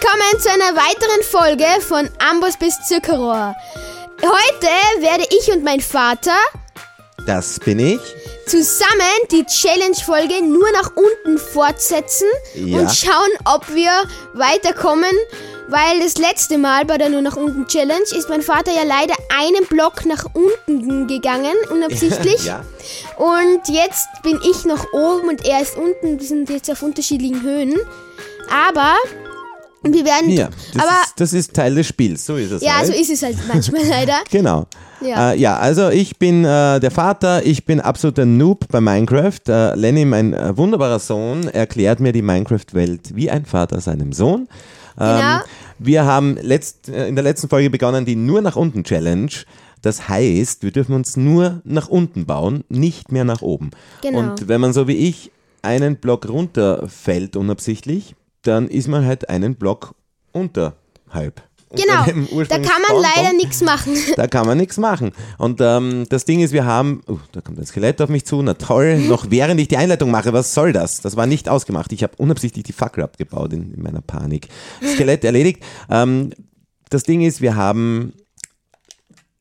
willkommen zu einer weiteren Folge von Amboss bis Zuckerrohr. Heute werde ich und mein Vater Das bin ich. zusammen die Challenge-Folge nur nach unten fortsetzen Ja. und schauen, ob wir weiterkommen. Weil das letzte Mal bei der Nur nach unten Challenge ist mein Vater ja leider einen Block nach unten gegangen, unabsichtlich. Ja. Und jetzt bin ich noch oben und er ist unten. Wir sind jetzt auf unterschiedlichen Höhen. Aber wir werden. Ja, das, aber ist, das ist Teil des Spiels. So ist es ja, halt. so ist es halt manchmal leider. Genau. Ja. Äh, ja, also ich bin äh, der Vater, ich bin absoluter Noob bei Minecraft. Äh, Lenny, mein äh, wunderbarer Sohn, erklärt mir die Minecraft-Welt wie ein Vater seinem Sohn. Ähm, Genau. Wir haben letzt, äh, in der letzten Folge begonnen die Nur nach unten Challenge. Das heißt, wir dürfen uns nur nach unten bauen, nicht mehr nach oben. Genau. Und wenn man so wie ich einen Block runterfällt unabsichtlich, dann ist man halt einen Block unterhalb. unter Genau. Da kann man leider nichts machen. Da kann man nichts machen. Und ähm, das Ding ist, wir haben, uh, da kommt ein Skelett auf mich zu, na toll, noch während ich die Einleitung mache, was soll das? Das war nicht ausgemacht. Ich habe unabsichtlich die Fackel abgebaut in, in meiner Panik. Skelett erledigt. Ähm, das Ding ist, wir haben,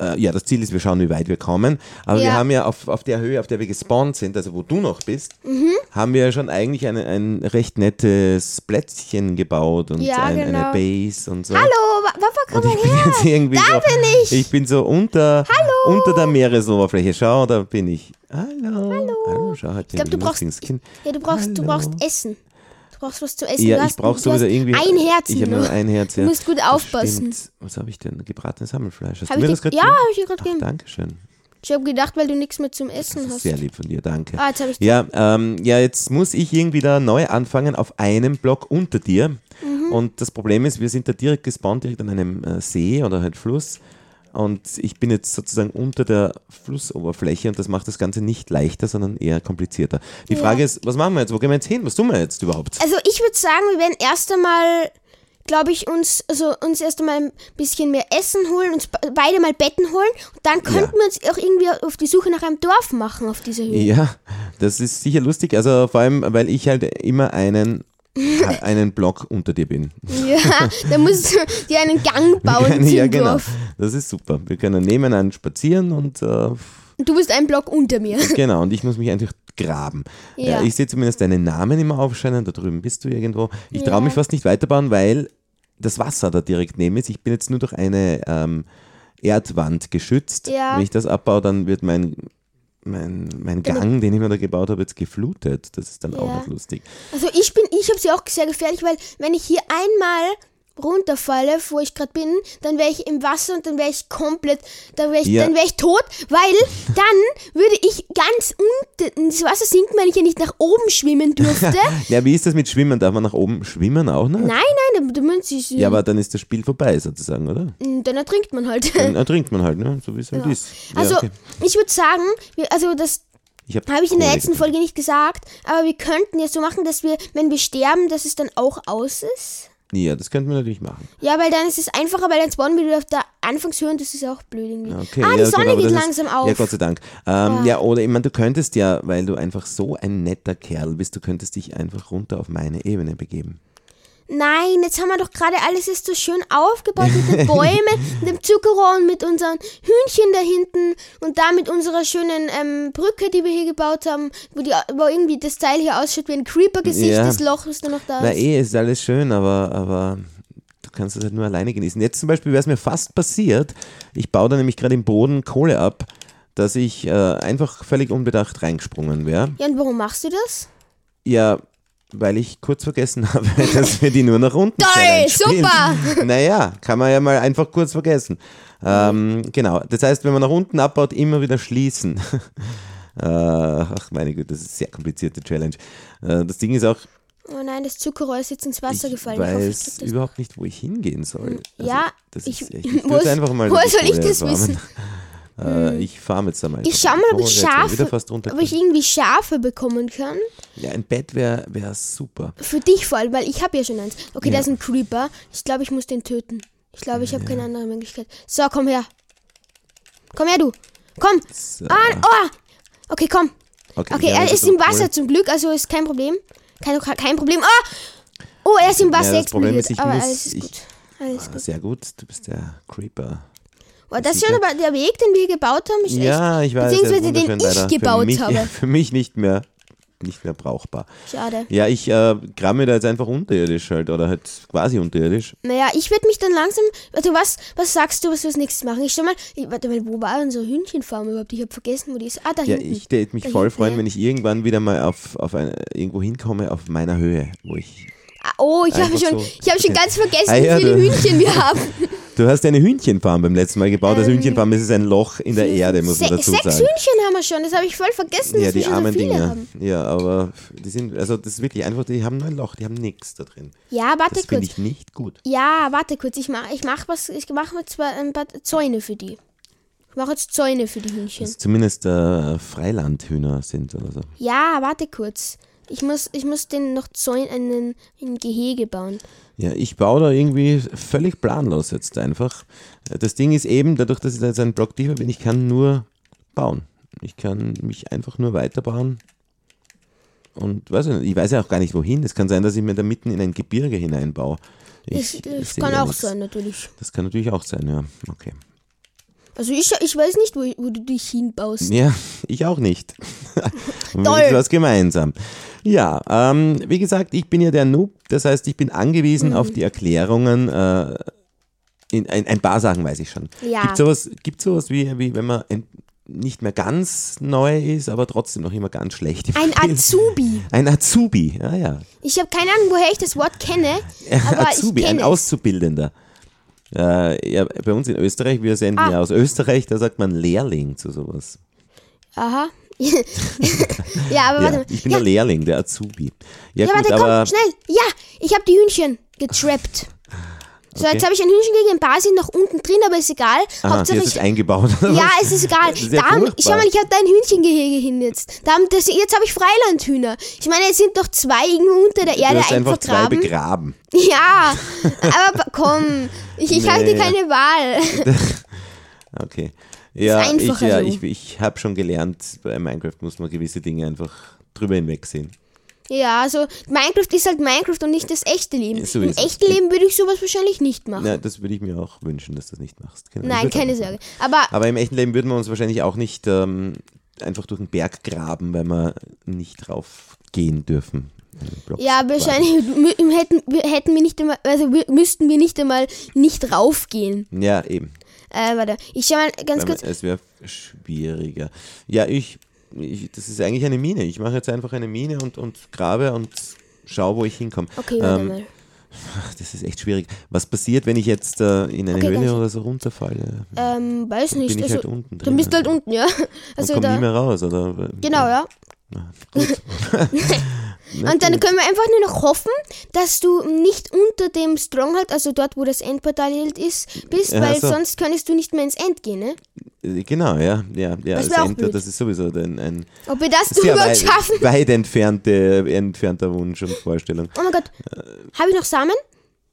äh, ja, das Ziel ist, wir schauen, wie weit wir kommen. Aber wir Ja. haben ja auf, auf der Höhe, auf der wir gespawnt sind, also wo du noch bist, Mhm. haben wir schon eigentlich eine, ein recht nettes Plätzchen gebaut und Ja, ein, genau. eine Base und so. Hallo, Papa, komm mal bin her. irgendwie Da so, bin ich. Ich bin so unter, unter der Meeresoberfläche. Schau, da bin ich. Hallo. Hallo. schau, halt Ich glaube, du brauchst, ja, du brauchst, du Hallo. brauchst Essen. Du brauchst was zu essen. Ja, du ich brauche du sowieso irgendwie. Ein Herzen Ich habe nur ein Herz. Du ja. musst gut aufpassen. Was habe ich denn? Gebratenes Hammelfleisch. Hast Hab du mir das gerade ja, gegeben? hab ich dir gerade gegeben. Dankeschön. Ich habe gedacht, weil du nichts mehr zum Essen hast. sehr lieb von dir, danke. Ah, jetzt habe ich Ja, ähm, ja, jetzt muss ich irgendwie da neu anfangen auf einem Block unter dir. Mhm. Und das Problem ist, wir sind da direkt gespawnt, direkt an einem äh, See oder halt Fluss. Und ich bin jetzt sozusagen unter der Flussoberfläche und das macht das Ganze nicht leichter, sondern eher komplizierter. Die Ja. Frage ist, was machen wir jetzt? Wo gehen wir jetzt hin? Was tun wir jetzt überhaupt? Also ich würde sagen, wir werden erst einmal, glaube ich, uns, also uns erst einmal ein bisschen mehr Essen holen, uns be- beide mal Betten holen und dann könnten wir uns auch irgendwie auf die Suche nach einem Dorf machen auf dieser Höhe. Ja, das ist sicher lustig. Also vor allem, weil ich halt immer einen, einen Block unter dir bin. Ja, da musst du dir einen Gang bauen ja, genau. Das ist super. Wir können nebeneinander spazieren und äh, du bist einen Block unter mir. Genau, und ich muss mich einfach graben. Ja. Äh, Ich sehe zumindest deinen Namen immer aufscheinen, da drüben bist du irgendwo. Ich Ja. traue mich fast nicht weiterbauen, weil das Wasser da direkt neben ist. Ich bin jetzt nur durch eine ähm, Erdwand geschützt. Ja. Wenn ich das abbaue, dann wird mein, mein, mein Gang, den ich mir da gebaut habe, jetzt geflutet. Das ist dann auch Ja. noch lustig. Also ich bin, ich habe sie auch sehr gefährlich, weil wenn ich hier einmal runterfalle, wo ich gerade bin, dann wäre ich im Wasser und dann wäre ich komplett, dann wäre ich, Ja. dann wäre ich tot, weil dann würde ich ganz unten ins Wasser sinken, wenn ich ja nicht nach oben schwimmen dürfte. Ja, wie ist das mit Schwimmen? Darf man nach oben schwimmen auch noch? nein, nein, da, da müssen sie, Ja, aber dann ist das Spiel vorbei sozusagen, oder? dann ertrinkt man halt. Dann ertrinkt man halt, ne? so wie es halt ist. Ja, Also okay. ich würde sagen, also das Ich hab habe ich in der letzten. Folge nicht gesagt, aber wir könnten ja so machen, dass wir, wenn wir sterben, dass es dann auch aus ist. Ja, das könnten wir natürlich machen. Ja, weil dann ist es einfacher, weil dann spawnen wir wieder auf der Anfangshöhe und das ist auch blöd irgendwie. Okay, ah, die ja, Sonne aber geht langsam ist, auf. Ja, Gott sei Dank. Ähm, ja. oder ich meine, du könntest ja, weil du einfach so ein netter Kerl bist, du könntest dich einfach runter auf meine Ebene begeben. Nein, jetzt haben wir doch gerade alles ist so schön aufgebaut mit den Bäumen, mit dem Zuckerrohr und mit unseren Hühnchen da hinten und da mit unserer schönen ähm, Brücke, die wir hier gebaut haben, wo, die, wo irgendwie das Teil hier ausschaut wie ein Creeper-Gesicht, Ja. das Loch, das da noch da Na ist. eh, ist alles schön, aber, aber du kannst es halt nur alleine genießen. Jetzt zum Beispiel wäre es mir fast passiert, ich baue da nämlich gerade im Boden Kohle ab, dass ich äh, einfach völlig unbedacht reingesprungen wäre. Ja, und warum machst du das? Ja, weil ich kurz vergessen habe, dass wir die nur nach unten Toll, super. Naja, kann man ja mal einfach kurz vergessen. Ähm, genau, das heißt, wenn man nach unten abbaut, immer wieder schließen. äh, ach meine Güte, das ist eine sehr komplizierte Challenge. Äh, das Ding ist auch, Oh nein, das Zuckerrohr ist jetzt ins Wasser ich gefallen. Ich hoffe, ich weiß das überhaupt nicht, wo ich hingehen soll. Also, Ja, das ich- ist echt, ich wo ist- einfach mal die soll ich das wissen? Äh, ich farme jetzt einmal. Ich schau mal, ob ich Schafe, ob ich irgendwie Schafe bekommen kann. Ja, ein Bett wäre wär super. Für dich vor allem, weil ich habe ja schon eins. Okay, Ja. da ist ein Creeper. Ich glaube, ich muss den töten. Ich glaube, ich habe keine andere Möglichkeit. So, komm her. Komm her, du. Komm. So. Ah, oh. Okay, komm. Okay, Okay, er ist im. Wasser zum Glück, also ist kein Problem. Kein, kein Problem. Oh! Oh, er ist im Wasser Ja, das Problem explodiert. ist, ich aber muss- alles ist ich- gut. Alles Ah, gut. sehr gut, du bist der Creeper. Oh, das ist schon aber der Weg, den wir gebaut haben, ist Ja, ich weiß. Beziehungsweise ja, den ich leider. gebaut für mich, habe. Für mich nicht mehr, nicht mehr brauchbar. echt schade. Ja, ich äh, grabe mir da jetzt einfach unterirdisch halt oder halt quasi unterirdisch. Naja, ich werde mich dann langsam. Also was, was sagst du, was wir als nächstes machen? Ich schau mal, ich, warte mal, wo war unsere Hühnchenfarm überhaupt? Ich habe vergessen, wo die ist. Ah, da Ja, hinten. ich würde mich Da voll hinten, freuen, ja. wenn ich irgendwann wieder mal auf, auf eine, irgendwo hinkomme auf meiner Höhe, wo ich. Oh, ich habe schon, so. ich habe schon ganz vergessen, Ah, ja, wie viele du- Hühnchen wir haben. Du hast eine Hühnchenfarm beim letzten Mal gebaut. Das Hühnchenfarm ist ein Loch in der Erde, muss man dazu sechs sagen. Hühnchen haben wir schon, das habe ich voll vergessen, Ja, die so armen viele Dinger. haben. Ja, aber die sind, also das ist wirklich einfach, die haben nur ein Loch, die haben nichts da drin. Ja, warte Das finde kurz. ich nicht gut. Ja, warte kurz. Ich mache ich mach was, ich mache jetzt zwar ein paar Zäune für die. Ich mache jetzt Zäune für die Hühnchen. Dass zumindest äh, Freilandhühner sind oder so. Ja, warte kurz. Ich muss, ich muss den noch Zäune, einen, ein Gehege bauen. Ja, ich baue da irgendwie völlig planlos jetzt einfach. Das Ding ist eben, dadurch, dass ich da jetzt ein Blockdiefer bin, ich kann nur bauen. Ich kann mich einfach nur weiterbauen. Und weiß ich, nicht, ich weiß ja auch gar nicht wohin. Es kann sein, dass ich mir da mitten in ein Gebirge hineinbaue. Das, Ich, das kann auch nichts. sein, natürlich. Das kann natürlich auch sein, ja. Okay. Also ich, ich weiß nicht, wo, wo du dich hinbaust. Ja, ich auch nicht. Toll. wenigstens was gemeinsam. Ja, ähm, wie gesagt, ich bin ja der Noob. Das heißt, ich bin Mhm. angewiesen auf die Erklärungen. Äh, in, ein, ein paar Sachen weiß ich schon. Ja. Gibt sowas, gibt sowas wie, wie wenn man ein, nicht mehr ganz neu ist, aber trotzdem noch immer ganz schlecht Ein Spiel? Azubi. Ein Azubi, ja, ja. Ich habe keine Ahnung, woher ich das Wort kenne, aber Azubi, ich ein es. Auszubildender. Äh, ja, bei uns in Österreich, wir senden Ah. ja aus Österreich, da sagt man Lehrling zu sowas. Aha. ja, aber warte Ja, mal. ich bin ja, der Lehrling, der Azubi. Ja, ja, gut, warte, aber komm, schnell. Ja, ich habe die Hühnchen getrappt. So, Okay. jetzt habe ich ein Hühnchen gegen ein paar sind noch unten drin, aber ist egal. aha, Hauptsache jetzt ich, ist eingebaut. Ja, es ist egal. Ist ja da, haben- schau mal, ich habe da ein Hühnchengehege hin jetzt. Da haben, das, jetzt habe ich Freilandhühner. Ich meine, es sind doch zwei irgendwo unter der Du Erde hast einfach zwei vergraben. begraben. Ja, aber komm, ich, ich hatte Nee. keine Wahl. Okay. Ja, ich, einfacher ja, so. ich, ich habe schon gelernt, bei Minecraft muss man gewisse Dinge einfach drüber hinwegsehen. Ja, also Minecraft ist halt Minecraft und nicht das echte Leben. So Im ist echten Leben würde ich sowas wahrscheinlich nicht machen. Ja, das würde ich mir auch wünschen, dass du das nicht machst. Genau. Ich Nein, keine Sorge. Aber Aber im echten Leben würden wir uns wahrscheinlich auch nicht ähm, einfach durch den Berg graben, weil wir nicht drauf gehen dürfen. Ja, wahrscheinlich hätten, wir- hätten wir nicht einmal, also müssten wir nicht einmal nicht raufgehen. Ja, eben. Äh, warte, ich schau mal ganz kurz. es wäre schwieriger. Ja, ich, ich, das ist eigentlich eine Mine. Ich mache jetzt einfach eine Mine und, und grabe und schaue, wo ich hinkomme. Okay, warte ähm, mal. Ach, Das ist echt schwierig. Was passiert, wenn ich jetzt äh, in eine Okay, Höhle oder so runterfalle? Ähm, weiß nicht. Bin ich also, halt unten drin. dann bist du halt unten, ja. und Also komm nie da. mehr raus, oder? Genau, ja. Gut. Und dann können wir einfach nur noch hoffen, dass du nicht unter dem Stronghold, also dort, wo das Endportal ist, bist, Ja, weil so. sonst könntest du nicht mehr ins End gehen, ne? Äh, Genau, ja. ja, ja Das das, blöd. das ist sowieso ein, ein Ob wir das sehr weit, schaffen? weit entfernte, entfernter Wunsch und Vorstellung. Oh mein Gott. Habe ich noch Samen?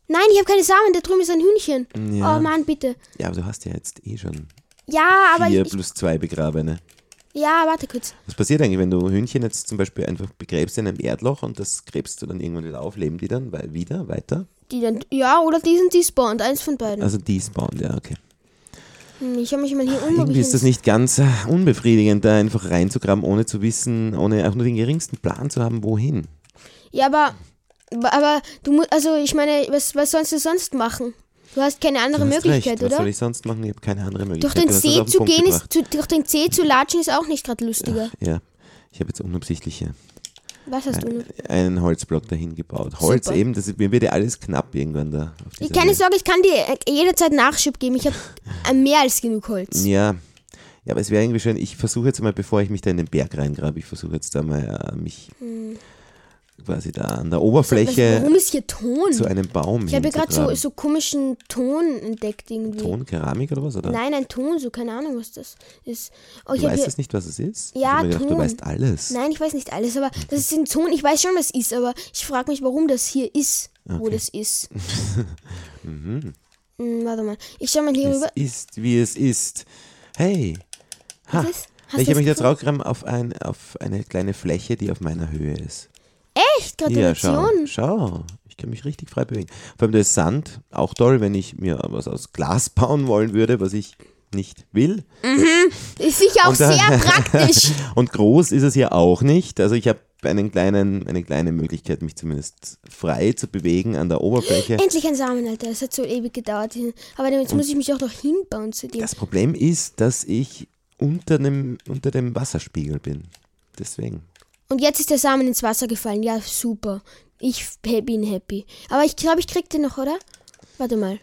Nein, ich habe keine Samen. Da drüben ist ein Hühnchen. Ja. Oh Mann, bitte. Ja, aber du hast ja jetzt eh schon Ja, aber vier ich, plus zwei begrabene. Ja, warte kurz. Was passiert eigentlich, wenn du Hühnchen jetzt zum Beispiel einfach begräbst in einem Erdloch und das gräbst du dann irgendwann wieder auf? Leben die dann weil wieder weiter? Die dann, ja, oder die sind despawned. Eins von beiden. Also die spawnen, ja, okay. Hm, ich habe mich mal hier um. ob Irgendwie ist das nicht ganz äh, unbefriedigend, da einfach reinzugraben, ohne zu wissen, ohne auch nur den geringsten Plan zu haben, wohin. Ja, aber, aber du musst, also ich meine, was, was sollst du sonst machen? Du hast keine andere hast Möglichkeit, recht. Was oder? soll ich sonst machen? Ich habe keine andere Möglichkeit. Durch den See den zu Punkt gehen ist, zu, durch den See zu latschen ist auch nicht gerade lustiger. Ja, ich habe jetzt unabsichtliche Was hast du noch? einen Holzblock dahin gebaut. Holz Super. eben, das, mir wird ja alles knapp irgendwann da. Auf keine. Sorge, ich kann dir äh, jederzeit Nachschub geben. Ich habe mehr als genug Holz. Ja. Ja, aber es wäre irgendwie schön, ich versuche jetzt mal, bevor ich mich da in den Berg reingrabe, ich versuche jetzt da mal äh, mich quasi da an der Oberfläche warum ist hier Ton? zu einem Baum Ich habe gerade so, so komischen Ton entdeckt irgendwie. Ton, Keramik oder was? Oder? Nein, ein Ton, so keine Ahnung, was das ist. Oh, du weißt das nicht, was es ist? Ja, ich gedacht, Ton. du weißt alles. Nein, ich weiß nicht alles, aber das ist ein Ton. Ich weiß schon, was es ist, aber ich frage mich, warum das hier ist, wo das ist. Hm, warte mal, ich schau mal hier Es rüber. ist, wie es ist. Hey. Ha. Ich habe mich es jetzt rausgegraben auf, ein, auf eine kleine Fläche, die auf meiner Höhe ist. Echt? Ja, schau, Gratulation. schau. Ich kann mich richtig frei bewegen. Vor allem der Sand, auch toll, wenn ich mir was aus Glas bauen wollen würde, was ich nicht will. Ist sicher auch äh, sehr praktisch. Und groß ist es ja auch nicht. Also ich habe einen kleinen, eine kleine Möglichkeit, mich zumindest frei zu bewegen an der Oberfläche. Endlich ein Samen, Alter. Das hat so ewig gedauert. Aber jetzt muss ich mich auch noch hinbauen zu dem. Das Problem ist, dass ich unter dem, unter dem Wasserspiegel bin. Deswegen. Und jetzt ist der Samen ins Wasser gefallen. Ja, super. Ich bin happy. Aber ich glaube, ich krieg den noch, oder? Warte mal.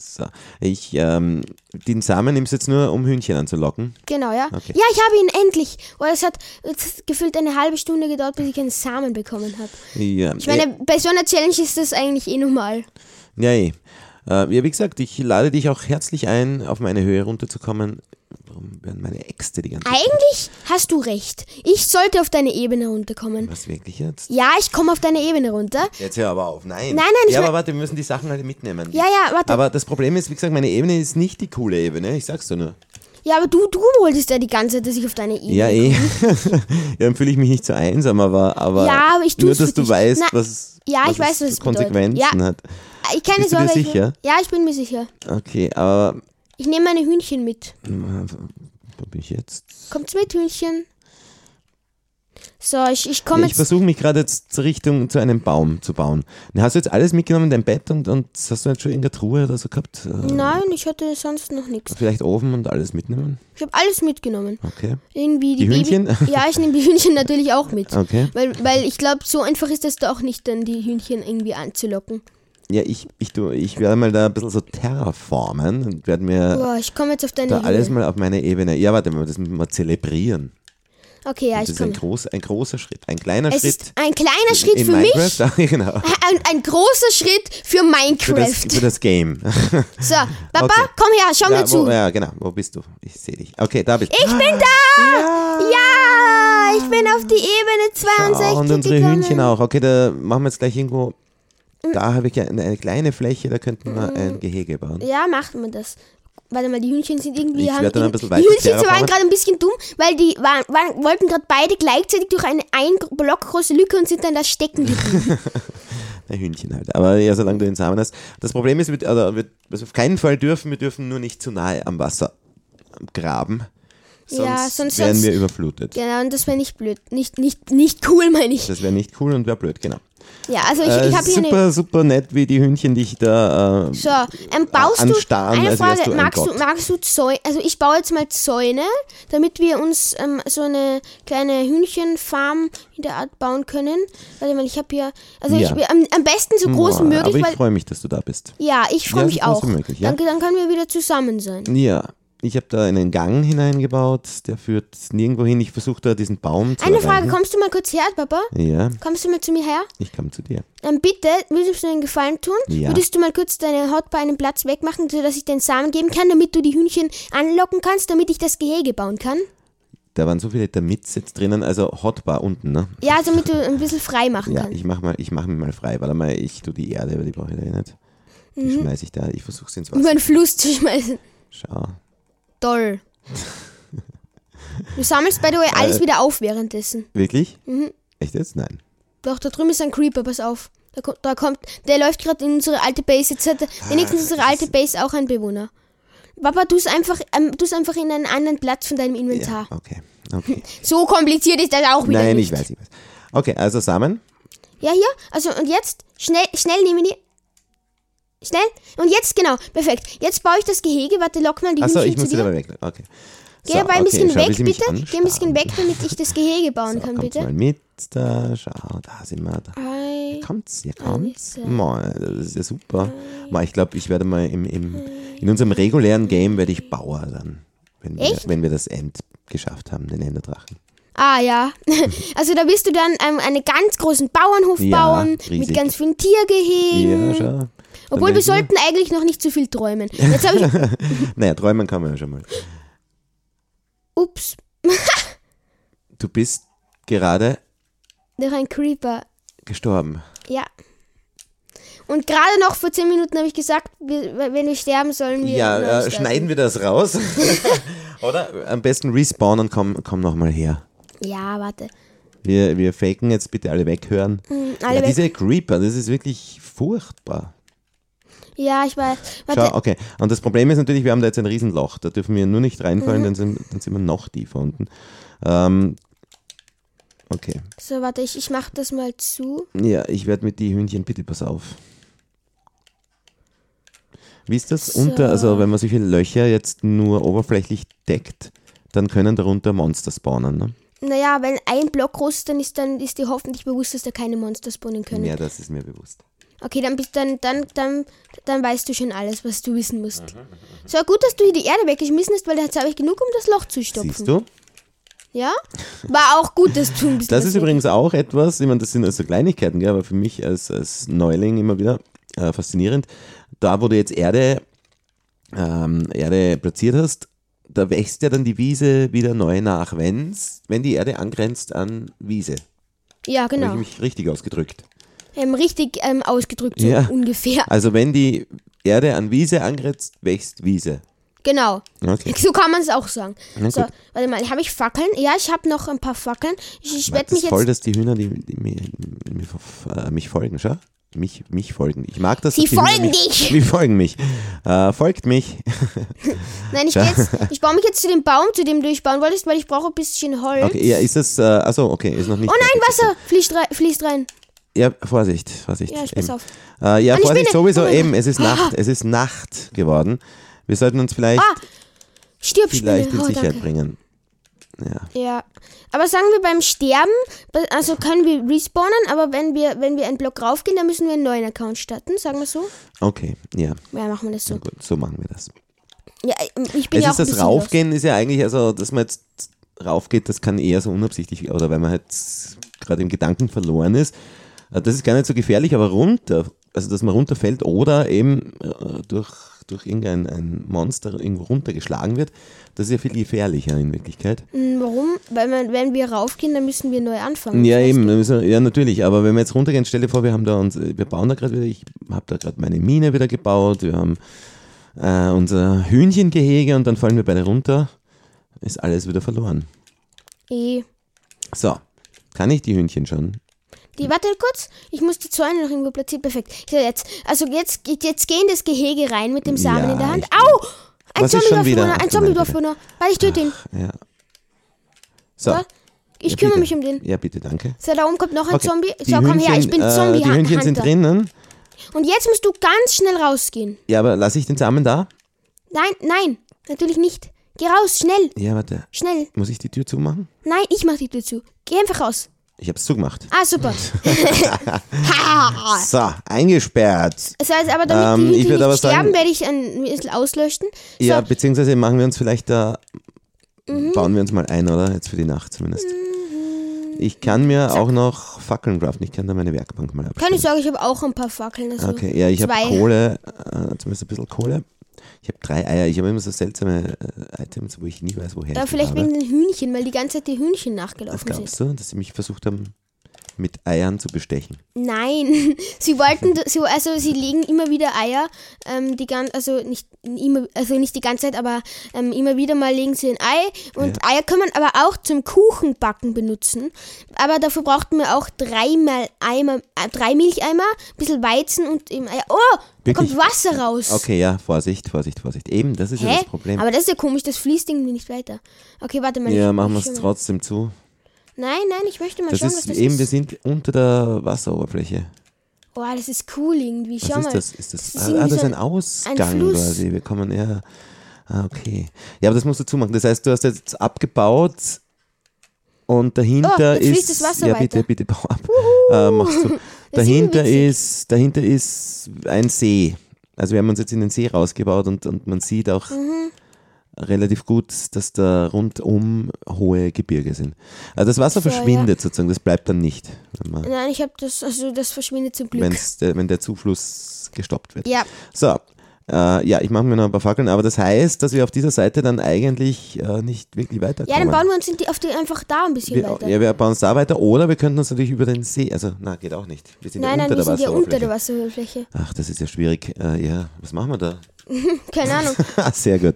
So. Ich, ähm, den Samen nimmst du jetzt nur, um Hühnchen anzulocken. Genau, ja. Okay. Ja, ich habe ihn endlich. Oh, es hat jetzt gefühlt eine halbe Stunde gedauert, bis ich einen Samen bekommen habe. Ja, Ich meine, bei so einer Challenge ist das eigentlich eh normal. Ja, eh. Äh, ja, wie gesagt, ich lade dich auch herzlich ein, auf meine Höhe runterzukommen. Warum werden meine Äxte die ganze Zeit? Eigentlich hast du recht. Ich sollte auf deine Ebene runterkommen. Was wirklich jetzt? Ja, ich komme auf deine Ebene runter. Jetzt hör aber auf. Nein. Nein, nein, ich Ja, aber warte, wir müssen die Sachen halt mitnehmen. Ja, ja, warte. Aber das Problem ist, wie gesagt, meine Ebene ist nicht die coole Ebene. Ich sag's dir nur. Ja, aber du, du wolltest ja die ganze Zeit, dass ich auf deine Ebene Ja, eh. ja, dann fühle ich mich nicht so einsam, aber, aber Ja, aber ich nur, tu's dass für du dich. weißt, Na, was, ja, ich was weiß, was es für Konsequenzen bedeutet. Ja. hat. Ich keine Bist du dir ich- sicher? Ja, ich bin mir sicher. Okay, aber Ich nehme meine Hühnchen mit. wo bin ich jetzt? Kommt's mit, Hühnchen? So, ich, ich komme Ja, ich versuche mich gerade jetzt zur Richtung zu einem Baum zu bauen. Hast du jetzt alles mitgenommen, dein Bett und, und hast du jetzt schon in der Truhe oder so gehabt? Äh, Nein, ich hatte sonst noch nichts. Vielleicht Ofen und alles mitnehmen? Ich habe alles mitgenommen. Okay. Irgendwie die, Die Hühnchen? Baby ja, ich nehme die Hühnchen natürlich auch mit. Okay. Weil, weil ich glaube, so einfach ist es doch nicht, dann die Hühnchen irgendwie anzulocken. Ja, ich, ich, tu- ich werde mal da ein bisschen so terraformen und werde mir Boah, ich komme jetzt auf deine da Höhe. alles mal auf meine Ebene. Ja, warte mal, das müssen wir mal zelebrieren. Okay, ja, das ich ist ein, komme. groß, ein großer Schritt. Ein kleiner Es Schritt. ist ein kleiner Schritt in für Minecraft. mich, Ah, genau. ein, ein großer Schritt für Für Minecraft. das, für das Game. So, Papa, Okay. komm her, schau mir ja, zu. wo, ja, genau. Wo bist du? Ich sehe dich. Okay, da bist du. Ich bin da! Ja! Ich bin auf die Ebene 62 Ah, und unsere gekommen. Hühnchen auch. Okay, da machen wir jetzt gleich irgendwo. Da habe ich eine, eine kleine Fläche, da könnten wir ein Gehege bauen. Ja, macht man das. Warte mal, die Hühnchen sind irgendwie. Ich haben dann ein bisschen die Hühnchen waren gerade ein bisschen dumm, weil die waren, waren, wollten gerade beide gleichzeitig durch eine ein Block große Lücke und sind dann da stecken geblieben. Ein Hühnchen halt. Aber ja, solange du den Samen hast. Das Problem ist, wir, also, wir, was wir auf keinen Fall dürfen, wir dürfen nur nicht zu nahe am Wasser graben. Sonst, Ja, sonst- werden sonst- wir überflutet. genau, und das wäre nicht blöd. Nicht, nicht, nicht cool, meine ich. Das wäre nicht cool und wäre blöd, genau. Ja, also ich, Äh, ich habe hier eine. super, super nett, wie die Hühnchen dich da. Äh, So, ähm, baust du, anstarren, eine als wärst Frage, du ein magst du, Gott. magst du Zäune, also ich baue jetzt mal Zäune, damit wir uns ähm, so eine kleine Hühnchenfarm in der Art bauen können. Warte mal, ich habe hier, also Ja. ich, am, am besten so groß wie möglich, aber ich freue mich, dass du da bist. ja, ich freue Ja, mich auch. möglich, ja. Danke, dann können wir wieder zusammen sein. Ja, ich habe da einen Gang hineingebaut, der führt nirgendwo hin. Ich versuche da diesen Baum zu Eine Frage, erreichen. kommst du mal kurz her, Papa? Ja, Kommst du mal zu mir her? ich komme zu dir. Ähm, bitte, würdest du mir einen Gefallen tun? Ja. Würdest du mal kurz deine Haut bei einem Platz wegmachen, sodass ich den Samen geben kann, damit du die Hühnchen anlocken kannst, damit ich das Gehege bauen kann? Da waren so viele Termits jetzt drinnen, also Hotbar unten, ne? Ja, damit du ein bisschen frei machen Ja, kannst. ich mach mal, ich mach mich mal frei. Warte mal, ich tu die Erde, aber die brauche ich da eh nicht. Die Mhm. schmeiß ich da, ich versuche ins Über Wasser. einen Fluss zu schmeißen. Schau. Toll. Du sammelst, by the way, alles Äh. wieder auf währenddessen. Wirklich? Mhm. Echt jetzt? Nein. Doch, da drüben ist ein Creeper, pass auf. Da kommt, da kommt der läuft gerade in unsere alte Base. Jetzt hat Ah, wenigstens unsere alte Base auch einen Bewohner. Papa, tu es einfach, ähm, tu's einfach in einen anderen Platz von deinem Inventar. Okay. okay. So kompliziert ist das auch wieder Nein, nicht. ich weiß, ich weiß. Okay, also Samen. Ja, hier. Also, und jetzt, schnell, schnell nehmen die. Schnell. Und jetzt, genau, perfekt. Jetzt baue ich das Gehege. Warte, lock mal die Achso, Hühnchen ich muss zu dir dabei weg. Okay. Geh dabei ein bisschen schau, weg, bitte. Geh ein bisschen weg, damit ich das Gehege bauen So, kann, kommt's bitte. mal mit, da, schau, da sind wir. Da. Ei. Kommt's, hier kommt's. Alles, Moi, das ist ja super. Moi, ich glaube, ich werde mal im, im, in unserem regulären Game werde ich Bauer dann, wenn wir, wenn wir das End geschafft haben, den Enderdrachen. Ah ja, also da wirst du dann ähm, einen ganz großen Bauernhof Ja, bauen mit riesig. ganz vielen Tiergehegen. Ja, schau. Obwohl wir werden sollten eigentlich noch nicht zu viel träumen. Jetzt habe ich, Naja, träumen kann man ja schon mal. ups, Du bist gerade noch ein Creeper. gestorben. Ja. Und gerade noch vor 10 Minuten habe ich gesagt, wir, wenn wir sterben, sollen wir. Ja, äh, schneiden wir das raus. Oder? Am besten respawnen, komm, komm nochmal her. Ja, warte. Wir, wir faken jetzt bitte alle weghören. Mhm, alle ja, weg. diese Creeper, das ist wirklich furchtbar. Ja, ich weiß. Schau, Warte, okay. Und das Problem ist natürlich, wir haben da jetzt ein Riesenloch. Da dürfen wir nur nicht reinfallen, Mhm. dann, sind, dann sind wir noch tiefer unten. Ähm, okay. so, warte, ich, ich mach das mal zu. Ja, ich werde mit die Hühnchen, bitte pass auf. Wie ist das So. unter, also wenn man solche Löcher jetzt nur oberflächlich deckt, dann können darunter Monster spawnen, ne? Naja, wenn ein Block groß ist, dann ist, dann ist dir hoffentlich bewusst, dass da keine Monster spawnen können. Ja, das ist mir bewusst. Okay, dann, bist, dann, dann, dann, dann weißt du schon alles, was du wissen musst. So, gut, dass du hier die Erde weggeschmissen hast, weil jetzt habe ich genug, um das Loch zu stopfen. Siehst du? Ja? War auch gut, dass du ein bisschen Das ist übrigens auch etwas, ich meine, das sind also Kleinigkeiten, gell, aber für mich als, als Neuling immer wieder äh, faszinierend. Da, wo du jetzt Erde, ähm, Erde platziert hast, da wächst ja dann die Wiese wieder neu nach, wenn's, wenn die Erde angrenzt an Wiese. Ja, Habe genau. ich mich richtig ausgedrückt. Ähm, richtig ähm, ausgedrückt, so Ja. ungefähr. Also wenn die Erde an Wiese angrenzt, wächst Wiese. Genau. Okay. So kann man es auch sagen. Na So, gut. warte mal, habe ich Fackeln? Ja, ich habe noch ein paar Fackeln. Ich, ich werde mich jetzt. voll, dass die Hühner, die, die mir, mir, äh, mich folgen, schau. Mich, mich folgen. Ich mag das. Sie die folgen mich, dich! Die folgen mich. Äh, folgt mich. Nein, ich, jetzt, ich baue mich jetzt zu dem Baum, zu dem du dich bauen wolltest, weil ich brauche ein bisschen Holz. Okay, ja, ist das, äh, achso, okay, ist noch nicht. Oh nein. Wasser fließt rein. Fließt rein. Ja, Vorsicht, Vorsicht. Ja, ich pass auf. Äh, ja, ich Vorsicht sowieso oh eben, es ist Nacht, es ist Nacht geworden. Wir sollten uns vielleicht, Ah, Stirb, vielleicht in Oh, Sicherheit danke. bringen. Ja. Ja. Aber sagen wir beim Sterben, also können wir respawnen, aber wenn wir, wenn wir einen Block raufgehen, dann müssen wir einen neuen Account starten, sagen wir so. Okay, ja, Ja, machen wir das so. na gut, so machen wir das. Ja, ich bin Es ja auch ist ein das Raufgehen ist ja eigentlich, also dass man jetzt raufgeht, das kann eher so unabsichtlich, oder weil man halt gerade im Gedanken verloren ist. Äh, Das ist gar nicht so gefährlich, aber runter, also dass man runterfällt oder eben äh, durch, durch irgendein ein Monster irgendwo runtergeschlagen wird, das ist ja viel gefährlicher in Wirklichkeit. Hm, Warum? Weil man, wenn wir raufgehen, dann müssen wir neu anfangen. Ja, eben, wir- ja natürlich, aber wenn wir jetzt runtergehen, stell dir vor, wir haben da uns, wir bauen da gerade wieder, ich habe da gerade meine Mine wieder gebaut, wir haben äh, unser Hühnchengehege und dann fallen wir beide runter, ist alles wieder verloren. Eh. So, kann ich die Hühnchen schon? Die, warte kurz, ich muss die Zäune noch irgendwo platzieren. Perfekt. So, jetzt, also jetzt, jetzt geh in das Gehege rein mit dem Samen Ja, in der Hand. Au! Ein? Zombie-Dorfbewohner, ein Zombie-Dorfbewohner. Warte, ich töte ihn. Ja. So, So, ich ja, kümmere bitte. mich um den. Ja, bitte, danke. So, da oben kommt noch ein Okay, Zombie. die So, komm her, ich Hühnchen, bin äh, zombie Die Hühnchen sind drinnen. Und jetzt musst du ganz schnell rausgehen. Ja, aber lasse ich den Samen da? Nein, nein, natürlich nicht. Geh raus, schnell, Ja, warte. schnell. Muss ich die Tür zumachen? Nein, ich mach die Tür zu. Geh einfach raus. Ich habe es zugemacht. Ah, super. So, eingesperrt. Das heißt aber, damit Ähm, die ich würd nicht aber sterben, sagen- werde ich ein bisschen auslöschen. So, Ja, beziehungsweise machen wir uns vielleicht da, Mhm. bauen wir uns mal ein, oder? Jetzt für die Nacht zumindest. Ich kann mir auch noch Fackeln craften. Ich kann da meine Werkbank mal abstellen. keine Sorge, ich habe auch ein paar Fackeln. Also Okay, ja, ich habe. Kohle, äh, zumindest ein bisschen Kohle. Ich habe drei Eier. Ich habe immer so seltsame äh, Items, wo ich nie weiß, woher die vielleicht wegen den Hühnchen, weil die ganze Zeit die Hühnchen Das nachgelaufen sind. glaubst du, dass sie mich versucht haben, mit Eiern zu bestechen? Nein, sie wollten, sie, also sie legen immer wieder Eier, ähm, die gan also nicht immer, also nicht die ganze Zeit, aber ähm, immer wieder mal legen sie ein Ei und Eier kann man aber auch zum Kuchenbacken benutzen. Aber dafür brauchten wir auch dreimal Eimer, äh, drei Milcheimer, ein bisschen Weizen und eben Eier. Oh, da kommt Wasser raus. Okay, ja, Vorsicht, Vorsicht, Vorsicht. Eben, das ist ja Hä? das Problem. Aber das ist ja komisch, das fließt irgendwie nicht weiter. Okay, warte mal. ja, machen wir es trotzdem zu. Nein, nein, ich möchte mal Das schauen, ist was das eben, wir ist. sind unter der Wasseroberfläche. Oh, das ist cool irgendwie. Was Schau ist mal. das? Ist das, ist ah, das ist ein Ausgang ein quasi. Wir kommen ja. Ah, okay. Ja, aber das musst du zumachen. Das heißt, du hast jetzt abgebaut und dahinter Oh, ist. das Wasser ja, bitte, weiter. bitte, bau ab. Äh, machst du. Das ist Dahinter ist, dahinter ist ein See. Also wir haben uns jetzt in den See rausgebaut und, und man sieht auch Mhm. Relativ gut, dass da rundum hohe Gebirge sind. Also das Wasser So, ja. verschwindet sozusagen, das bleibt dann nicht, Nein, ich habe das, also das verschwindet zum Glück. wenn's wenn der Zufluss gestoppt wird. Ja, So, äh, ja, ich mache mir noch ein paar Fackeln, aber das heißt, dass wir auf dieser Seite dann eigentlich äh, nicht wirklich ja, weiterkommen. dann bauen wir uns die, auf die, einfach da ein bisschen wir, weiter. ja, wir bauen uns da weiter oder wir könnten uns natürlich über den See, also na, geht auch nicht. Wir sind nein, ja nein, unter wir der sind ja unter der. Wasseroberfläche. Ach, das ist ja schwierig. Äh, ja, was machen wir da? Keine Ahnung. Sehr gut.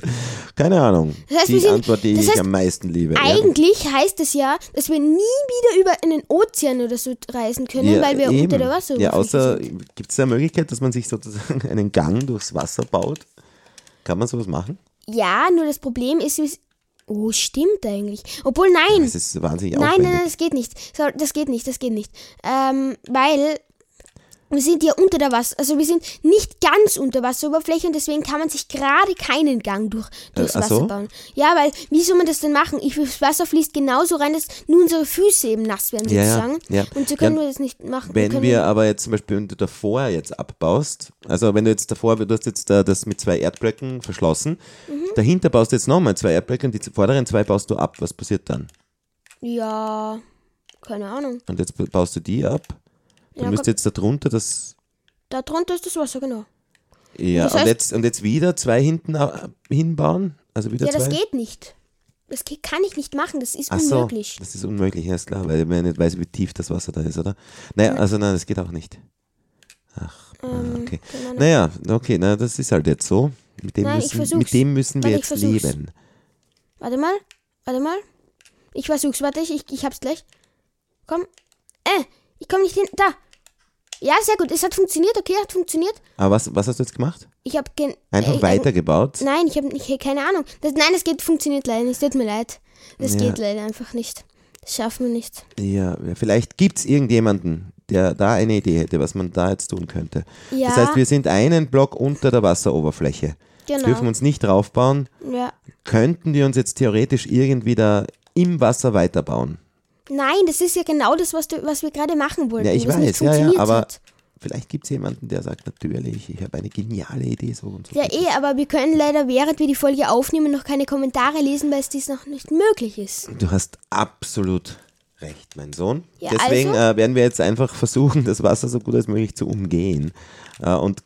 Keine Ahnung. Das heißt, die sind- Antwort, die ich heißt, am meisten liebe. ja. Eigentlich heißt es ja, dass wir nie wieder über einen Ozean oder so reisen können, Ja, weil wir eben. unter der Wasseroberfläche Ja, außer gibt es da eine Möglichkeit, dass man sich sozusagen einen Gang durchs Wasser baut? Kann man sowas machen? Ja, nur das Problem ist, oh, stimmt eigentlich. Obwohl, nein. Das ist wahnsinnig Nein, aufwendig. nein, nein, das geht nicht. Das geht nicht, das geht nicht. Ähm, weil wir sind ja unter der Wasser, also wir sind nicht ganz unter Wasseroberfläche und deswegen kann man sich gerade keinen Gang durch, durchs Äh, Wasser so? bauen. Ja, weil, wie soll man das denn machen? Ich, das Wasser fließt genauso rein, dass nur unsere Füße eben nass werden, Ja, ja, sozusagen. ja. Und so können Ja, wir das nicht machen. Wenn können wir aber jetzt zum Beispiel, wenn du davor jetzt abbaust, also wenn du jetzt davor, du hast jetzt da das mit zwei Erdblöcken verschlossen, Mhm. dahinter baust du jetzt nochmal zwei Erdblöcke und die vorderen zwei baust du ab. Was passiert dann? Ja, keine Ahnung. Und jetzt baust du die ab. Dann Ja, müsst komm. ihr jetzt da drunter das Da drunter ist das Wasser, genau. Ja, Das und, jetzt, und jetzt wieder zwei hinten äh, hinbauen? Also wieder Ja, zwei? das geht nicht. Das kann ich nicht machen, das ist Ach so, unmöglich. das ist unmöglich, ja, ist klar, weil man nicht weiß, wie tief das Wasser da ist, oder? Naja, also nein, das geht auch nicht. Ach, ah, Ähm, okay. Ahnung. Naja, okay, na, das ist halt jetzt so. Mit dem, Nein, müssen, mit dem müssen wir ich jetzt leben. Warte mal, warte mal. Ich versuch's, warte, ich, ich hab's gleich. Komm. Äh, ich komm nicht hin. Da. Ja, sehr gut. Es hat funktioniert, okay, hat funktioniert. Aber was, was hast du jetzt gemacht? Ich hab gen Einfach äh, weitergebaut? Nein, ich hab ich, keine Ahnung. Das, nein, das geht, funktioniert leider nicht. Tut mir leid. Das Ja. geht leider einfach nicht. Das schaffen wir nicht. Ja, ja, vielleicht gibt es irgendjemanden, der da eine Idee hätte, was man da jetzt tun könnte. Ja, Das heißt, wir sind einen Block unter der Wasseroberfläche. genau. Dürfen uns nicht draufbauen. Ja. Könnten wir uns jetzt theoretisch irgendwie da im Wasser weiterbauen? Nein, das ist ja genau das, was, du, was wir gerade machen wollten. Ja, ich weiß, ja, ja, aber hat. vielleicht gibt es jemanden, der sagt, natürlich, ich habe eine geniale Idee, so und so. Ja, eh, aber wir können leider, während wir die Folge aufnehmen, noch keine Kommentare lesen, weil es dies noch nicht möglich ist. Du hast absolut recht, mein Sohn. Ja, Deswegen also? äh, werden wir jetzt einfach versuchen, das Wasser so gut als möglich zu umgehen. Äh, und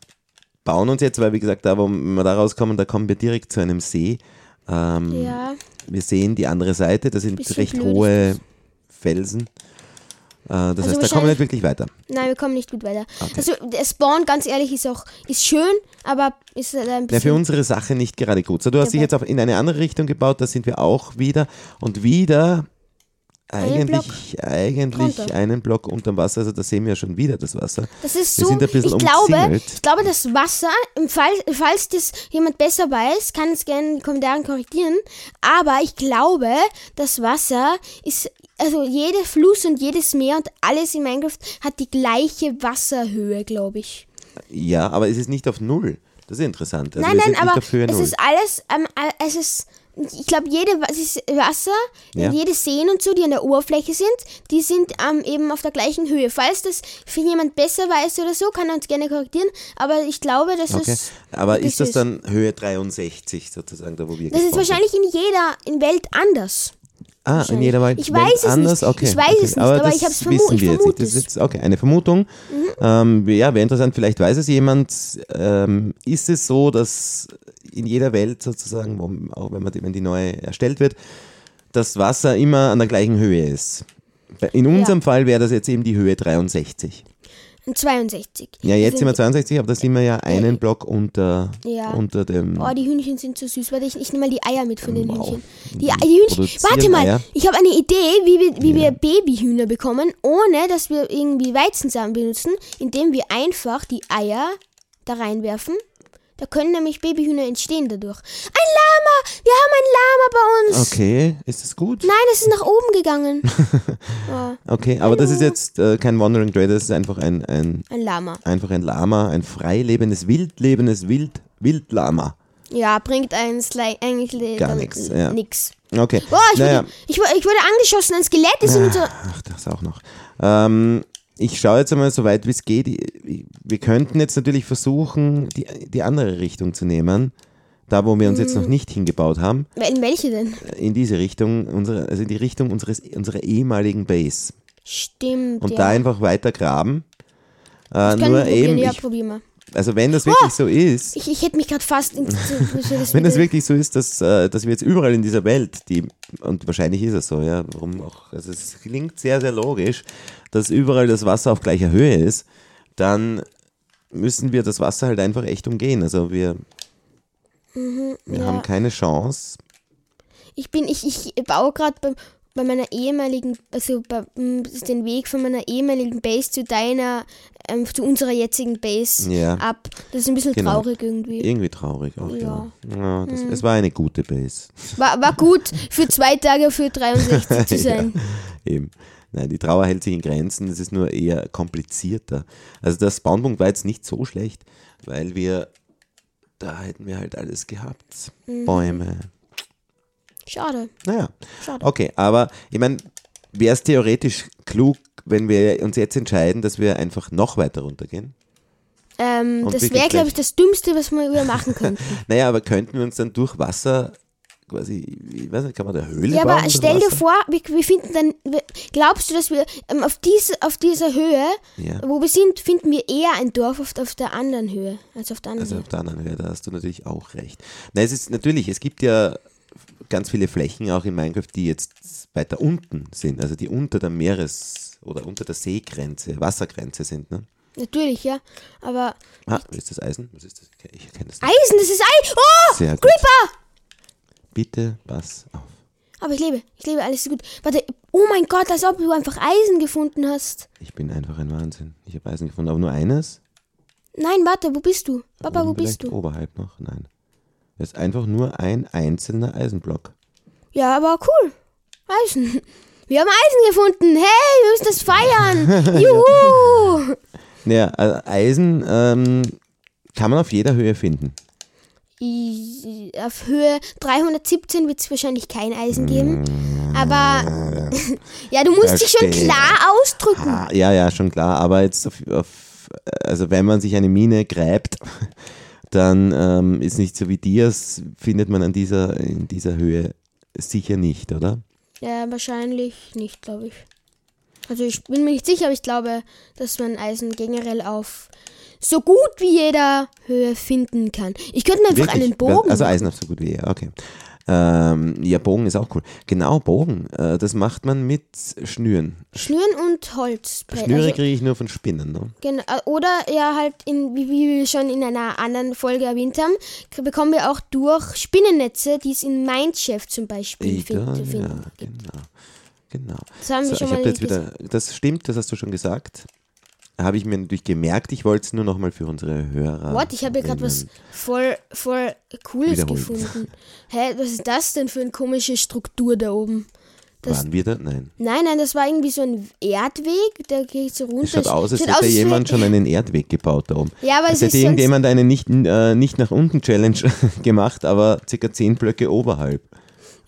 bauen uns jetzt, weil wie gesagt, da wo wir da rauskommen, da kommen wir direkt zu einem See. Ähm, Ja, Wir sehen die andere Seite, das sind recht blöd hohe Felsen. Äh, das heißt, da kommen wir nicht wirklich weiter. nein, wir kommen nicht gut weiter. Also, der Spawn, ganz ehrlich, ist auch ist schön, aber ist halt ein Ja, bisschen. für unsere Sache nicht gerade gut. So, du hast dich jetzt auch in eine andere Richtung gebaut, da sind wir auch wieder. Und wieder Eigentlich, eigentlich drunter. einen Block unterm Wasser. Also da sehen wir schon wieder das Wasser. Das ist so, sind ein bisschen ich glaube, umzingelt. ich glaube, das Wasser, im Fall, falls das jemand besser weiß, kann es gerne in den Kommentaren korrigieren, aber ich glaube, das Wasser ist, also jeder Fluss und jedes Meer und alles in Minecraft hat die gleiche Wasserhöhe, glaube ich. Ja, aber es ist nicht auf Null. Das ist interessant. Also nein, nein, aber es ist alles, ähm, äh, es ist, ich glaube, jede Wasser, Ja. jede Seen und so, die an der Oberfläche sind, die sind ähm, eben auf der gleichen Höhe. Falls das für jemand besser weiß oder so, kann er uns gerne korrigieren, aber ich glaube, das Okay. ist Aber ist das dann Höhe 63 sozusagen, da wo wir Das ist gespawnt sind? wahrscheinlich in jeder in Welt anders. Ah, in jeder Welt Ich weiß es anders? nicht. Okay, Ich weiß okay. es nicht, aber das ich hab's vermu- wissen ich wir jetzt vermute es. Mhm. ist okay, eine Vermutung. Ähm, ja, wäre interessant, vielleicht weiß es jemand. Ähm, ist es so, dass in jeder Welt sozusagen, wo, auch wenn, man die, wenn die neu erstellt wird, das Wasser immer an der gleichen Höhe ist? In unserem Fall wäre das jetzt eben die Höhe 63. Und 62. Ja, jetzt sind wir sind 62, aber da sind wir ja einen Block unter, Ja. unter dem. Oh, die Hühnchen sind so süß. Warte, ich, ich nehme mal die Eier mit von den Wow. Hühnchen. Die, die Hühnchen. Produzieren Warte mal, Eier? ich habe eine Idee, wie wir, wie wir Babyhühner bekommen, ohne dass wir irgendwie Weizensamen benutzen, indem wir einfach die Eier da reinwerfen. Da können nämlich Babyhühner entstehen dadurch. Wir haben ein Lama bei uns! Okay, ist das gut? Nein, es ist nach oben gegangen. oh, Okay, aber das ist jetzt äh, kein Wandering Trader, das ist einfach ein, ein, ein Lama. einfach ein Lama, ein freilebendes, wildlebendes Wild, Wildlama. Ja, bringt eins eigentlich Gar nix, ja. nix. Okay. Boah, ich, naja, wurde, ich, ich wurde angeschossen, ein Skelett ist in unser... ach, das auch noch. Ähm, ich schaue jetzt einmal so weit wie es geht. Wir könnten jetzt natürlich versuchen, die, die andere Richtung zu nehmen. Da, wo wir uns jetzt noch Mhm. nicht hingebaut haben, In welche denn? in diese Richtung, unsere, also in die Richtung unseres, unserer ehemaligen Base. Stimmt, Und ja. da einfach weiter graben. Äh, nur eben, ja, ich, also wenn das wirklich so ist, Ich, ich hätte mich gerade fast... In, Wenn das wirklich so ist, dass, äh, dass wir jetzt überall in dieser Welt, die, und wahrscheinlich ist es so, ja, warum auch, also es klingt sehr, sehr logisch, dass überall das Wasser auf gleicher Höhe ist, dann müssen wir das Wasser halt einfach echt umgehen. Also wir Wir ja. haben keine Chance. Ich bin, ich, ich baue gerade bei, bei meiner ehemaligen, also bei, m, den Weg von meiner ehemaligen Base zu deiner, ähm, zu unserer jetzigen Base Ja. ab. Das ist ein bisschen Genau. traurig irgendwie. Irgendwie traurig auch, Ja. Ja. ja das, Es war eine gute Base. War, war gut, für zwei Tage für 63 zu sein. Eben. Nein, die Trauer hält sich in Grenzen, es ist nur eher komplizierter. Also der Spawnpunkt war jetzt nicht so schlecht, weil wir, da hätten wir halt alles gehabt. Mhm. Bäume. Schade, Naja, schade. okay, aber ich meine, wäre es theoretisch klug, wenn wir uns jetzt entscheiden, dass wir einfach noch weiter runtergehen? Ähm, das wäre, glaube ich, das Dümmste, was wir über machen könnten. Naja, aber könnten wir uns dann durch Wasser quasi, ich weiß nicht, kann man da Höhle Ja, bauen? aber durch stell dir vor, wir, wir finden dann, glaubst du, dass wir ähm, auf, diese, auf dieser Höhe, Ja. wo wir sind, finden wir eher ein Dorf auf, auf der anderen Höhe als auf der anderen Also Höhe? auf der anderen Höhe, da hast du natürlich auch recht. Na, es ist natürlich, es gibt ja ganz viele Flächen auch in Minecraft, die jetzt weiter unten sind, also die unter der Meeres- oder unter der Seegrenze, Wassergrenze sind. Ne? Natürlich, ja. Aber Ah, ist das Eisen? Was ist das? Ich erkenne das nicht. Eisen, das ist Eisen. Oh! Sehr gut. Bitte pass auf. Aber ich lebe, ich lebe, alles ist gut. Warte, oh mein Gott, als ob du einfach Eisen gefunden hast. Ich bin einfach ein Wahnsinn. Ich habe Eisen gefunden, aber nur eines. Nein, warte, wo bist du? Papa, wo bist du? Oberhalb noch? Nein. Es ist einfach nur ein einzelner Eisenblock. Ja, aber cool. Eisen. Wir haben Eisen gefunden. Hey, wir müssen das feiern. Juhu! Naja, also Eisen ähm, kann man auf jeder Höhe finden. Auf Höhe 317 wird es wahrscheinlich kein Eisen geben. Aber ja, du musst dich schon klar ausdrücken. Ah, ja, ja, schon klar. Aber jetzt auf, auf also wenn man sich eine Mine gräbt, dann ähm, ist nicht so wie Dias, findet man an dieser, in dieser Höhe sicher nicht, oder? Ja, wahrscheinlich nicht, glaube ich. Also ich bin mir nicht sicher, aber ich glaube, dass man Eisen generell auf so gut wie jeder Höhe finden kann. Ich könnte mir einfach Wirklich? einen Bogen. Also machen. Eisen auf so gut wie er, okay. Ähm, ja, Bogen ist auch cool. Genau, Bogen. Äh, das macht man mit Schnüren. Schnüren und Holz. Schnüre Also, kriege ich nur von Spinnen. Ne? genau, oder ja halt, in, wie, wir schon in einer anderen Folge erwähnt haben, bekommen wir auch durch Spinnennetze, die es in Mindshift zum Beispiel Ja, find, zu ja, finden. genau. genau. Das haben So, wir schon mal jetzt wieder, das stimmt, das hast du schon gesagt. Habe ich mir natürlich gemerkt, ich wollte es nur nochmal für unsere Hörer. What? Ich habe hier gerade was voll, voll Cooles gefunden. Hä, was ist das denn für eine komische Struktur da oben? Das, Waren wir da? Nein. nein, nein, das war irgendwie so ein Erdweg, der geht so runter. Es schaut aus, als hätte jemand schon einen Erdweg gebaut da oben. Ja, aber als es hätte irgendjemand eine nicht, äh, nicht nach unten Challenge gemacht, aber circa 10 Blöcke oberhalb.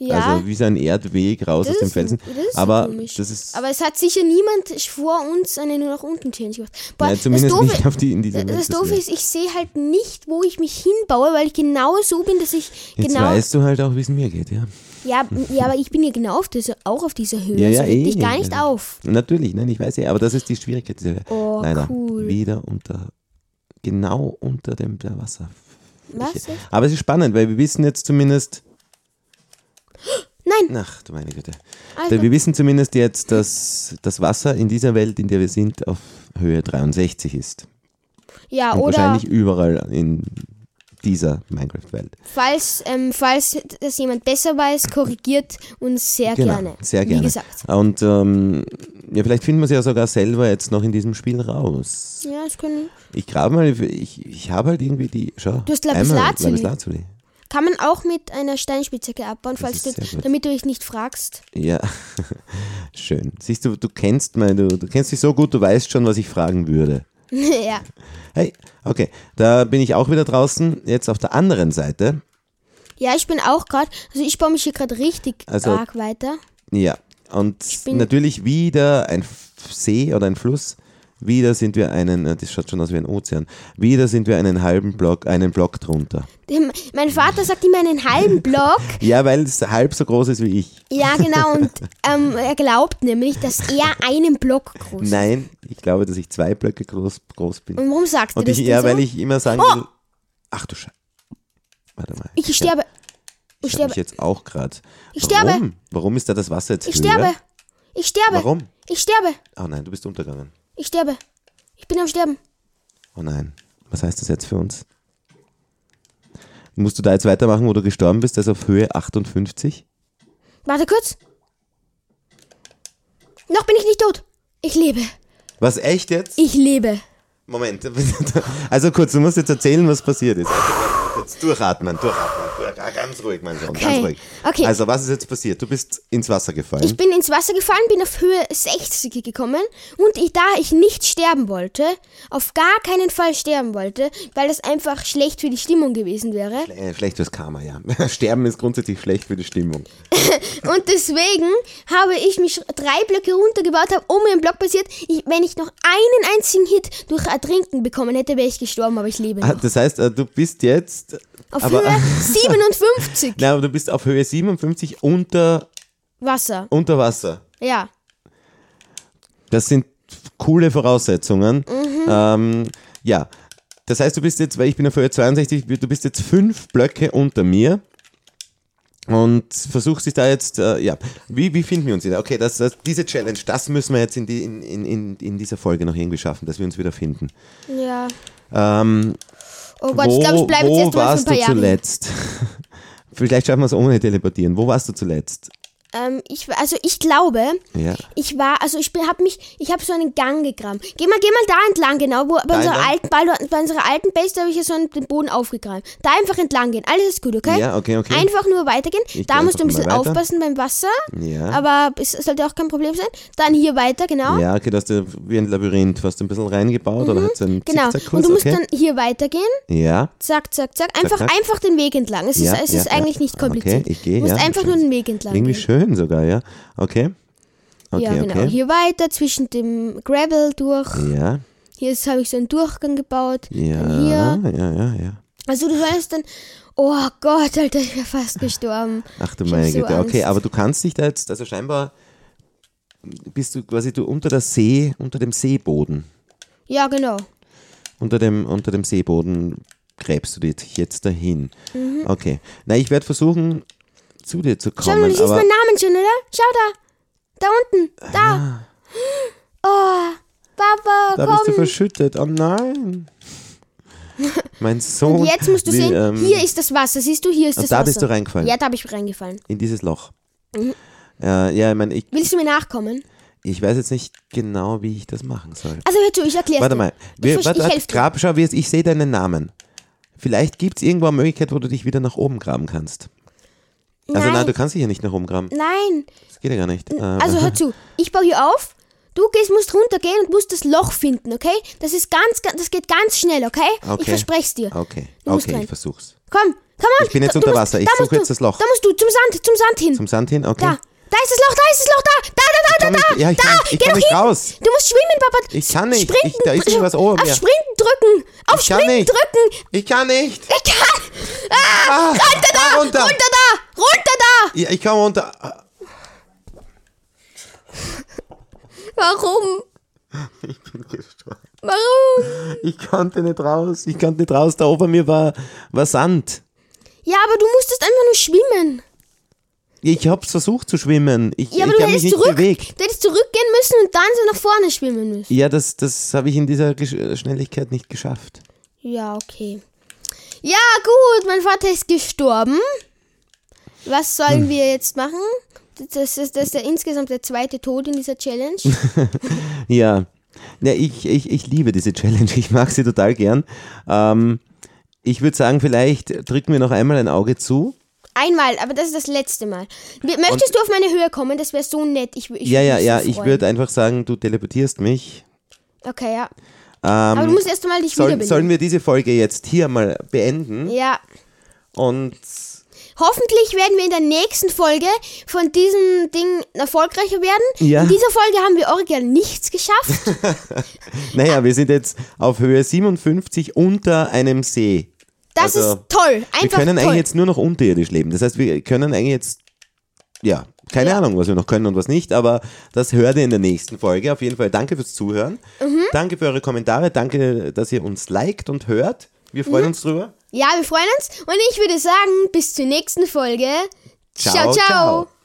Ja, Also wie so ein Erdweg raus Das aus dem ist- Felsen. das ist aber komisch. das ist aber es hat sicher niemand vor uns eine nur nach unten Challenge gemacht. Boah, nein, zumindest das Doofe, nicht auf die, in dieser das. Doofe ist, ich sehe halt nicht, wo ich mich hinbaue, weil ich genau so bin, dass ich Jetzt genau. weißt du halt auch, wie es mir geht, ja. Ja, ja, aber ich bin ja genau auf dieser, auch auf dieser Höhe. Ja, ja, so reg dich eh. gar nicht auf. Natürlich, nein, ich weiß ja, aber das ist die Schwierigkeit dieser Höhe. Oh, Leider. cool. Wieder unter, genau unter dem der Wasser. Was? Aber es ist spannend, weil wir wissen jetzt zumindest, Nein, ach du meine Güte, Alter. wir wissen zumindest jetzt, dass das Wasser in dieser Welt, in der wir sind, auf Höhe 63 ist. Ja, Und oder wahrscheinlich überall in dieser Minecraft-Welt. falls, ähm, falls das jemand besser weiß, korrigiert uns sehr Genau, gerne. sehr gerne. Wie gesagt. Und ähm, ja, vielleicht finden wir es ja sogar selber jetzt noch in diesem Spiel raus. Ja, das können, Ich grabe mal, ich, ich habe halt irgendwie die, schau. Du hast einmal Lapislazuli. Lapislazuli. Kann man auch mit einer Steinspitzhacke abbauen, falls du, damit du dich nicht fragst. Ja, schön. Siehst du, du kennst mal, du, du kennst dich so gut, du weißt schon, was ich fragen würde. ja. Hey, okay, da bin ich auch wieder draußen, jetzt auf der anderen Seite. ja, ich bin auch gerade, also ich baue mich hier gerade richtig Also- arg weiter. Ja, und natürlich wieder ein See oder ein Fluss. Wieder sind wir einen, äh, das schaut schon aus wie ein Ozean. Wieder sind wir einen halben Block, einen Block drunter. Mein Vater sagt immer einen halben Block. Ja, weil es halb so groß ist wie ich. Ja, genau. Und ähm, er glaubt nämlich, dass er einen Block groß ist. Nein, ich glaube, dass ich zwei Blöcke groß, groß bin. Und warum sagt er Und das ich, denn ja, so? weil ich immer sagen Oh! will, ach du Scheiße. Warte mal. Ich sterbe. Ich Ich sterbe mich sterbe. jetzt auch gerade. Ich sterbe. Warum? Warum ist da das Wasser jetzt Ich höher? sterbe. Ich sterbe. Warum? Ich sterbe. Oh nein, du bist untergegangen. Ich sterbe. Ich bin am Sterben. Oh nein. Was heißt das jetzt für uns? Musst du da jetzt weitermachen, wo du gestorben bist, also auf Höhe 58? Warte kurz. Noch bin ich nicht tot. Ich lebe. Was, echt jetzt? Ich lebe. Moment. Also kurz, du musst jetzt erzählen, was passiert ist. Kurz durchatmen, durchatmen. Durch- Ganz ruhig, mein Sohn, Okay. ganz ruhig. Okay. Also, was ist jetzt passiert? Du bist ins Wasser gefallen. Ich bin ins Wasser gefallen, bin auf Höhe 60 gekommen und ich, da ich nicht sterben wollte, auf gar keinen Fall sterben wollte, weil das einfach schlecht für die Stimmung gewesen wäre. äh, schlecht fürs Karma, ja. Sterben ist grundsätzlich schlecht für die Stimmung. Und deswegen habe ich mich drei Blöcke runtergebaut, habe um ein Block passiert. Ich, wenn ich noch einen einzigen Hit durch Ertrinken bekommen hätte, wäre ich gestorben, aber ich lebe Ah, noch. Das heißt, äh, du bist jetzt. Auf aber, Höhe 57 Nein, aber du bist auf Höhe 57 unter, Wasser. unter Wasser. Ja. Das sind coole Voraussetzungen. Mhm. Ähm, ja, das heißt, du bist jetzt, weil ich bin auf Höhe 62, du bist jetzt fünf Blöcke unter mir und versuchst dich da jetzt, äh, ja, wie, wie finden wir uns wieder? Okay, das, das, diese Challenge, das müssen wir jetzt in, die, in, in, in dieser Folge noch irgendwie schaffen, dass wir uns wieder finden. Ja. Ähm, Oh Gott, wo ich glaube, ich bleibe jetzt wo erst mal für ein warst paar du Jahre. zuletzt? Vielleicht schaffen wir es ohne teleportieren. Wo warst du zuletzt? Ähm, ich, also ich glaube, Ja. ich war, also ich habe mich, ich habe so einen Gang gegraben. Geh mal, geh mal da entlang, genau, wo, bei, unserer alten, bei, bei unserer alten Base, da habe ich ja so einen, den Boden aufgegraben. Da einfach entlang gehen, alles ist gut, okay? Ja, okay, okay. Einfach nur weitergehen. Ich da musst du ein bisschen aufpassen beim Wasser, Ja. aber es sollte auch kein Problem sein. Dann hier weiter, genau. Ja, okay, dass du wie ein Labyrinth, hast du ein bisschen reingebaut oder hat einen Genau. Und du musst okay. dann hier weitergehen. Ja, Zack, zack, zack. Einfach, zack. einfach den Weg entlang. Es ja, ist, es ja, ist eigentlich nicht kompliziert. Okay, ich gehe, du musst einfach nur den Weg entlang Irgendwie gehen. schön sogar, ja. Okay. Okay, ja, genau. okay. Hier weiter, zwischen dem Gravel durch. Ja, Hier habe ich so einen Durchgang gebaut. ja, hier. ja, ja, ja. Also du sollst dann. Oh Gott, Alter, ich wäre fast gestorben. Ach du meine so Güte. Okay, Angst. aber du kannst dich da jetzt, also scheinbar bist du quasi du unter der See, unter dem Seeboden. Ja, genau. Unter dem, unter dem Seeboden gräbst du dich jetzt dahin. Mhm. Okay. Na, ich werde versuchen, zu dir zu Schau mal, kommen. du siehst meinen Namen schon, oder? Schau da. Da unten. Da. Oh, Papa, da bist du komm. verschüttet. Oh nein. Mein Sohn. Und jetzt musst du will, sehen, ähm, hier ist das Wasser. Siehst du, hier ist und das da Wasser. bist du reingefallen. Ja, da habe ich reingefallen. In dieses Loch. Mhm. Äh, ja, ich meine, ich, Willst du mir nachkommen? ich weiß jetzt nicht genau, wie ich das machen soll. Also hör zu, ich erkläre Warte mal. Wir, ich, warte, ich dir. grab, schau, wie es, ich sehe deinen Namen. Vielleicht gibt es irgendwo eine Möglichkeit, wo du dich wieder nach oben graben kannst. Also nein, du kannst dich ja nicht nach oben graben. Nein, Das geht ja gar nicht. Äh, also hör zu. Ich baue hier auf. Du gehst, musst runtergehen und musst das Loch finden, okay? Das ist ganz, ganz das geht ganz schnell, okay? Okay. Ich verspreche es dir. Okay, Du okay, ich versuch's. Komm, komm on. Ich bin jetzt unter Wasser. Ich suche jetzt das Loch. Da musst du zum Sand, zum Sand hin. Zum Sand hin? Okay. da, da ist das Loch, da ist das Loch, da, da, da, da, komm da, nicht- ja, ich da, kann- ich geh komm doch hin. raus. Du musst schwimmen, Papa. Ich kann nicht. Sprinten, Ich- da ist irgendwas oben, Auf ja. Sprinten drücken. Auf Ich kann Sprinten nicht. drücken. Ich kann nicht. Ich kann. Ah, Ah, runter da, runter. runter da, runter da. Ja, ich komme runter. Warum? Ich bin gestorben. Warum? Ich konnte nicht raus. Ich konnte nicht raus. Da oben mir war, war Sand. Ja, aber du musstest einfach nur schwimmen. Ich hab's versucht zu schwimmen. Ich, Ja, aber ich du hättest, nicht zurück, bewegt. du hättest zurückgehen müssen und dann so nach vorne schwimmen müssen. Ja, das, das habe ich in dieser Gesch Schnelligkeit nicht geschafft. Ja, okay. Ja, gut, mein Vater ist gestorben. Was Hm. sollen wir jetzt machen? Das ist, das ist der insgesamt der zweite Tod in dieser Challenge. Ja, ja ich, ich, ich liebe diese Challenge. Ich mag sie total gern. Ähm, ich würde sagen, vielleicht drücken wir noch einmal ein Auge zu. Einmal, aber das ist das letzte Mal. Möchtest du auf meine Höhe kommen? Das wäre so nett. Ich, ich ja, ja, ja. so Ich würde einfach sagen, du teleportierst mich. Okay, ja. Ähm, Aber du musst erst einmal dich soll, sollen wir diese Folge jetzt hier mal beenden? Ja. Und Hoffentlich werden wir in der nächsten Folge von diesem Ding erfolgreicher werden. Ja. In dieser Folge haben wir original nichts geschafft. naja, wir sind jetzt auf Höhe 57 unter einem See. Das Also, ist toll. Einfach wir können toll. eigentlich jetzt nur noch unterirdisch leben. Das heißt, wir können eigentlich jetzt, ja, keine Ja. Ahnung, was wir noch können und was nicht, aber das hört ihr in der nächsten Folge. Auf jeden Fall danke fürs Zuhören. Mhm. Danke für eure Kommentare. Danke, dass ihr uns liked und hört. Wir Mhm. freuen uns drüber. Ja, wir freuen uns. Und ich würde sagen, bis zur nächsten Folge. Ciao, ciao. ciao. ciao.